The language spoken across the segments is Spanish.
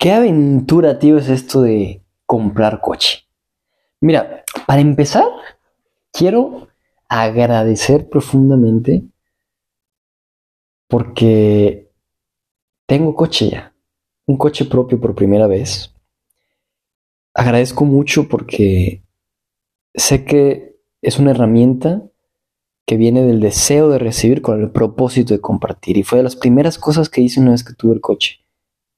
¿Qué aventura, tío, es esto de comprar coche? Mira, para empezar, quiero agradecer profundamente porque tengo coche ya, un coche propio por primera vez. Agradezco mucho porque sé que es una herramienta que viene del deseo de recibir con el propósito de compartir. Y fue de las primeras cosas que hice una vez que tuve el coche.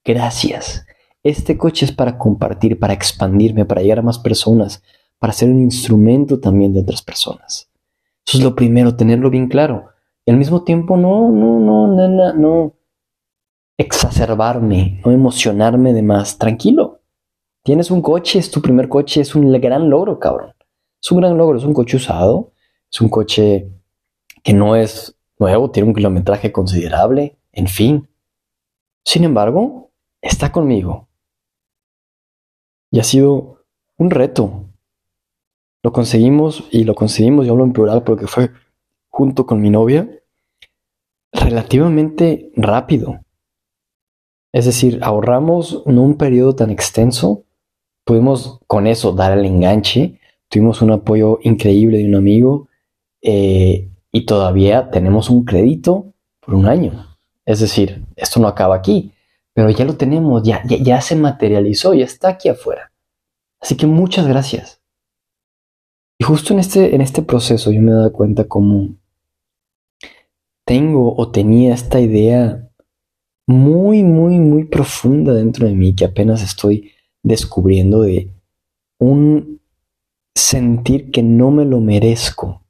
Gracias. Este coche es para compartir, para expandirme, para llegar a más personas, para ser un instrumento también de otras personas. Eso es lo primero, tenerlo bien claro. Y al mismo tiempo no, no, no, no, no exacerbarme, no emocionarme de más. Tranquilo. Tienes un coche, es tu primer coche, es un gran logro, cabrón. Es un gran logro, es un coche usado, es un coche que no es nuevo, tiene un kilometraje considerable, en fin. Sin embargo, está conmigo, y ha sido un reto. Lo conseguimos y lo conseguimos, yo hablo en plural porque fue junto con mi novia, relativamente rápido. Es decir, ahorramos no un periodo tan extenso, pudimos con eso dar el enganche, tuvimos un apoyo increíble de un amigo eh, y todavía tenemos un crédito por un año. Es decir, esto no acaba aquí pero ya lo tenemos, ya, ya, se materializó, ya está aquí afuera. Así que muchas gracias. Y justo en este, en este proceso yo me he dado cuenta cómo tengo o tenía esta idea muy, muy, muy profunda dentro de mí que apenas estoy descubriendo de un sentir que no me lo merezco.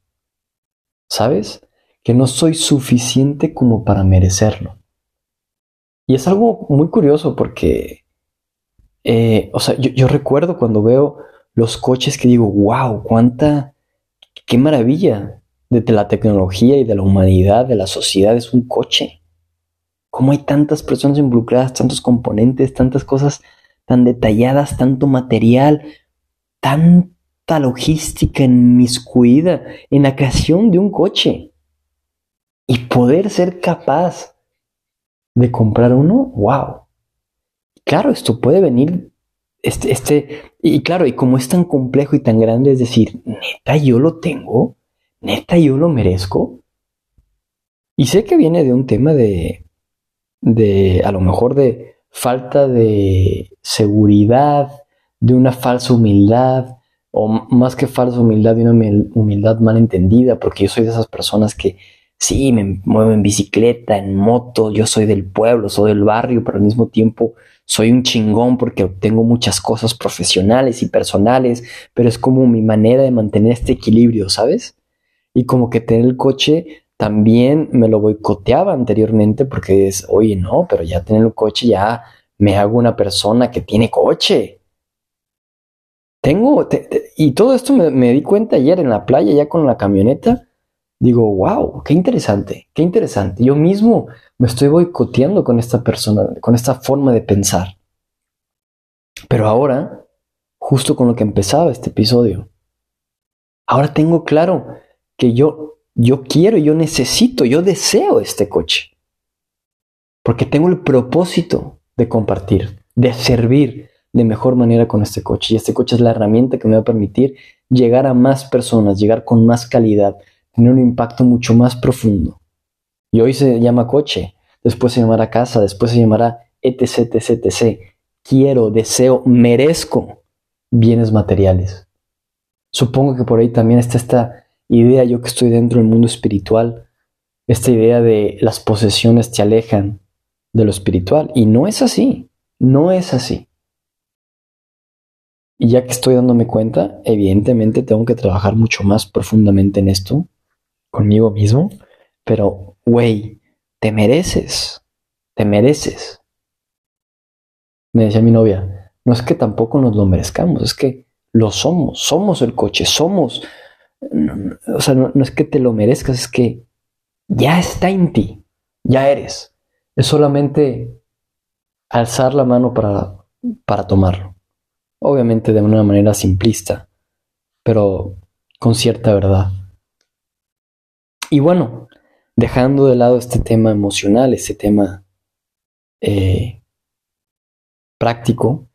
¿Sabes? Que no soy suficiente como para merecerlo. Y es algo muy curioso porque, eh, o sea, yo, recuerdo cuando veo los coches que digo, wow, cuánta, qué maravilla de la tecnología y de la humanidad, de la sociedad, es un coche. ¿Cómo hay tantas personas involucradas, tantos componentes, tantas cosas tan detalladas, tanto material, tanta logística inmiscuida en la creación de un coche? Y poder ser capaz de comprar uno, wow. Claro, esto puede venir, este, este, y claro, y como es tan complejo y tan grande, es decir, neta, yo lo tengo, neta, yo lo merezco. Y sé que viene de un tema de, de, a lo mejor de falta de seguridad, de una falsa humildad, o más que falsa humildad, de una humildad mal entendida, porque yo soy de esas personas que sí, me muevo en bicicleta, en moto, yo soy del pueblo, soy del barrio, pero al mismo tiempo soy un chingón porque tengo muchas cosas profesionales y personales, pero es como mi manera de mantener este equilibrio, ¿sabes? Y como que tener el coche también me lo boicoteaba anteriormente porque es, oye, no, pero ya tener el coche ya me hago una persona que tiene coche. Tengo, y todo esto me di cuenta ayer en la playa ya con la camioneta digo, wow, qué interesante, qué interesante. Yo mismo me estoy boicoteando con esta persona, con esta forma de pensar. Pero ahora, justo con lo que empezaba este episodio, ahora tengo claro que yo, yo quiero, yo necesito, yo deseo este coche. Porque tengo el propósito de compartir, de servir de mejor manera con este coche. Y este coche es la herramienta que me va a permitir llegar a más personas, llegar con más calidad, tener un impacto mucho más profundo. Y hoy se llama coche, después se llamará casa, después se llamará etc, etc, etc. Quiero, deseo, merezco bienes materiales. Supongo que por ahí también está esta idea, yo que estoy dentro del mundo espiritual, esta idea de las posesiones te alejan de lo espiritual. Y no es así, no es así. Y ya que estoy dándome cuenta, evidentemente tengo que trabajar mucho más profundamente en esto conmigo mismo, pero, güey, te mereces, te mereces. Me decía mi novia, no es que tampoco nos lo merezcamos, es que lo somos, somos el coche, somos, o sea, no, es que te lo merezcas, es que ya está en ti, ya eres. Es solamente alzar la mano para, para tomarlo. Obviamente de una manera simplista, pero con cierta verdad. Y bueno, dejando de lado este tema emocional, este tema eh, práctico,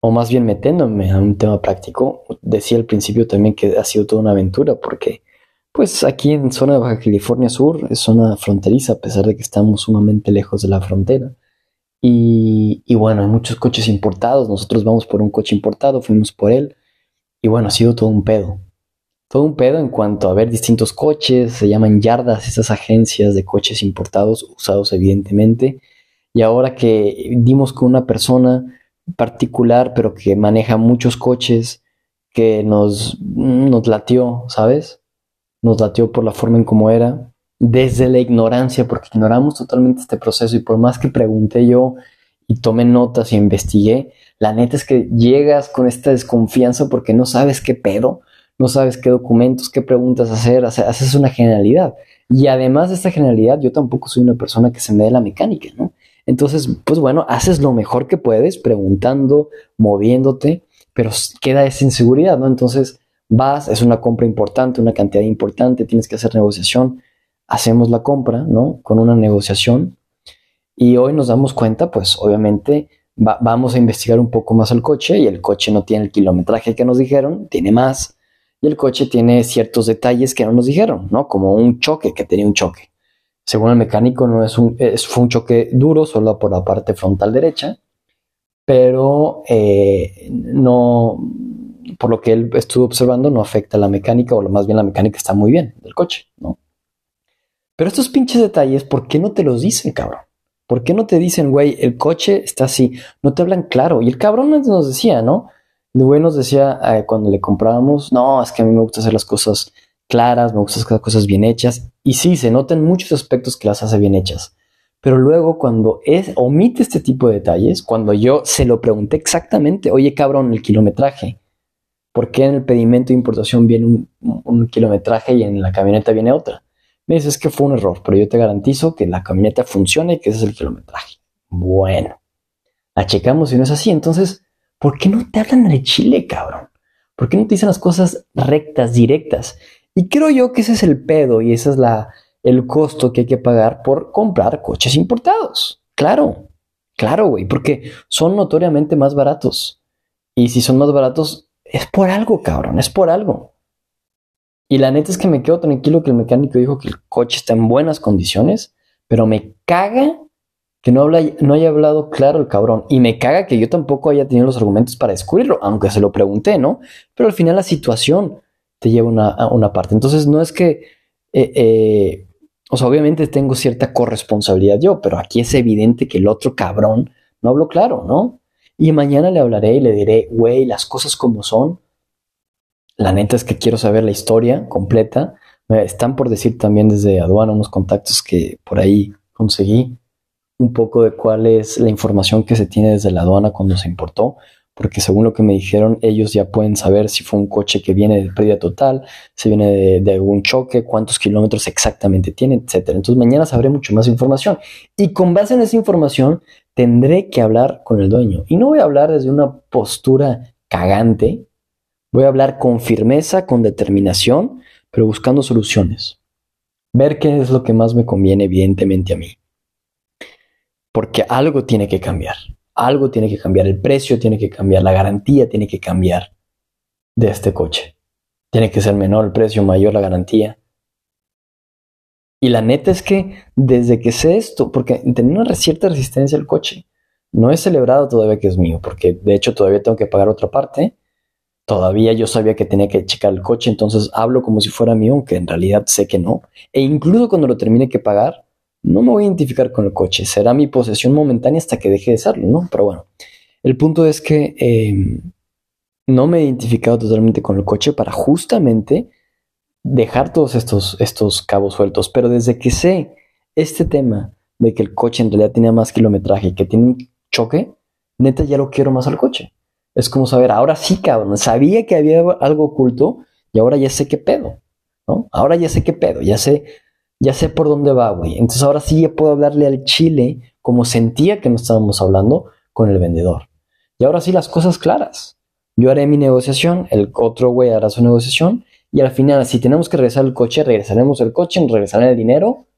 o más bien metiéndome a un tema práctico, decía al principio también que ha sido toda una aventura, porque pues aquí en zona de Baja California Sur es zona fronteriza, a pesar de que estamos sumamente lejos de la frontera. Y, y, bueno, hay muchos coches importados, nosotros vamos por un coche importado, fuimos por él, y bueno, ha sido todo un pedo. Todo un pedo en cuanto a ver distintos coches, se llaman yardas, esas agencias de coches importados, usados evidentemente. Y ahora que dimos con una persona particular, pero que maneja muchos coches, que nos, nos latió, ¿sabes? Nos latió por la forma en cómo era, desde la ignorancia, porque ignoramos totalmente este proceso y por más que pregunté yo y tomé notas y investigué, la neta es que llegas con esta desconfianza porque no sabes qué pedo, no sabes qué documentos, qué preguntas hacer, haces una generalidad. Y además de esta generalidad, yo tampoco soy una persona que se me dé la mecánica, ¿no? Entonces, pues bueno, haces lo mejor que puedes, preguntando, moviéndote, pero queda esa inseguridad, ¿no? Entonces, vas, es una compra importante, una cantidad importante, tienes que hacer negociación, hacemos la compra, ¿no? Con una negociación. Y hoy nos damos cuenta, pues obviamente vamos a investigar un poco más el coche y el coche no tiene el kilometraje que nos dijeron, tiene más. Y el coche tiene ciertos detalles que no nos dijeron, ¿no? Como un choque, que tenía un choque. Según el mecánico, no es un, fue un choque duro, solo por la parte frontal derecha, pero eh, no, por lo que él estuvo observando, no afecta la mecánica, o más bien la mecánica está muy bien del coche, ¿no? Pero estos pinches detalles, ¿por qué no te los dicen, cabrón? ¿Por qué no te dicen, güey, el coche está así? No te hablan claro. Y el cabrón nos decía, ¿no? El güey decía eh, cuando le comprábamos, no, es que a mí me gusta hacer las cosas claras, me gusta hacer cosas bien hechas. Y sí, se notan muchos aspectos que las hace bien hechas. Pero luego cuando es, omite este tipo de detalles, cuando yo se lo pregunté exactamente, oye cabrón, el kilometraje, ¿por qué en el pedimento de importación viene un, kilometraje y en la camioneta viene otra? Me dices que fue un error, pero yo te garantizo que la camioneta funciona y que ese es el kilometraje. Bueno, la checamos y no es así. Entonces, ¿por qué no te hablan de Chile, cabrón? ¿Por qué no te dicen las cosas rectas, directas? Y creo yo que ese es el pedo y ese es la, el costo que hay que pagar por comprar coches importados. Claro, claro, güey, porque son notoriamente más baratos. Y si son más baratos, es por algo, cabrón, es por algo. Y la neta es que me quedo tranquilo que el mecánico dijo que el coche está en buenas condiciones, pero me caga que no, habla, no haya hablado claro el cabrón. Y me caga que yo tampoco haya tenido los argumentos para descubrirlo, aunque se lo pregunté, ¿no? Pero al final la situación te lleva una, a una parte. Entonces no es que, eh, eh, o sea, obviamente tengo cierta corresponsabilidad yo, pero aquí es evidente que el otro cabrón no habló claro, ¿no? Y mañana le hablaré y le diré, güey, las cosas como son, la neta es que quiero saber la historia completa. están por decir también desde aduana unos contactos que por ahí conseguí un poco de cuál es la información que se tiene desde la aduana cuando se importó, porque según lo que me dijeron, ellos ya pueden saber si fue un coche que viene de pérdida total, si viene de, algún choque, cuántos kilómetros exactamente tiene, etc. Entonces mañana sabré mucho más información y con base en esa información tendré que hablar con el dueño. Y no voy a hablar desde una postura cagante, Voy a hablar con firmeza, con determinación, pero buscando soluciones. Ver qué es lo que más me conviene, evidentemente, a mí. Porque algo tiene que cambiar. Algo tiene que cambiar. El precio tiene que cambiar. La garantía tiene que cambiar de este coche. Tiene que ser menor el precio, mayor la garantía. Y la neta es que desde que sé esto, porque tenía una cierta resistencia al coche, no he celebrado todavía que es mío, porque de hecho todavía tengo que pagar otra parte Todavía yo sabía que tenía que checar el coche, entonces hablo como si fuera mío, aunque en realidad sé que no. E incluso cuando lo termine que pagar, no me voy a identificar con el coche. Será mi posesión momentánea hasta que deje de serlo, ¿no? Pero bueno, el punto es que em, no me he identificado totalmente con el coche para justamente dejar todos estos, estos cabos sueltos. Pero desde que sé este tema de que el coche en realidad tiene más kilometraje y que tiene un choque, neta ya lo quiero más al coche. Es como saber, ahora sí, cabrón, sabía que había algo oculto y ahora ya sé qué pedo, ¿no? Ahora ya sé qué pedo, ya sé, ya sé por dónde va, güey. Entonces ahora sí ya puedo hablarle al chile como sentía que no estábamos hablando con el vendedor. Y ahora sí las cosas claras. Yo haré mi negociación, el otro güey hará su negociación y al final, si tenemos que regresar el coche, regresaremos el coche, regresaré el dinero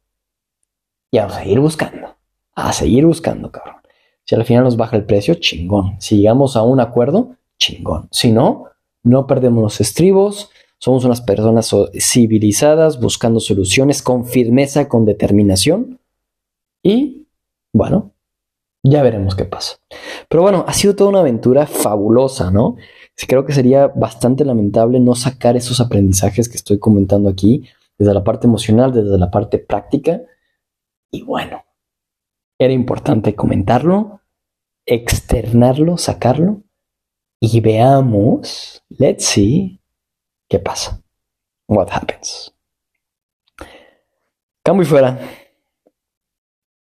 y a seguir buscando. A seguir buscando, cabrón. Si al final nos baja el precio, chingón. Si llegamos a un acuerdo, chingón. Si no, no perdemos los estribos. Somos unas personas civilizadas buscando soluciones con firmeza, con determinación. Y bueno, ya veremos qué pasa. Pero bueno, ha sido toda una aventura fabulosa, ¿no? Creo que sería bastante lamentable no sacar esos aprendizajes que estoy comentando aquí, desde la parte emocional, desde la parte práctica. Y bueno, era importante comentarlo, externarlo, sacarlo y veamos, let's see, qué pasa. What happens. Cambio y fuera.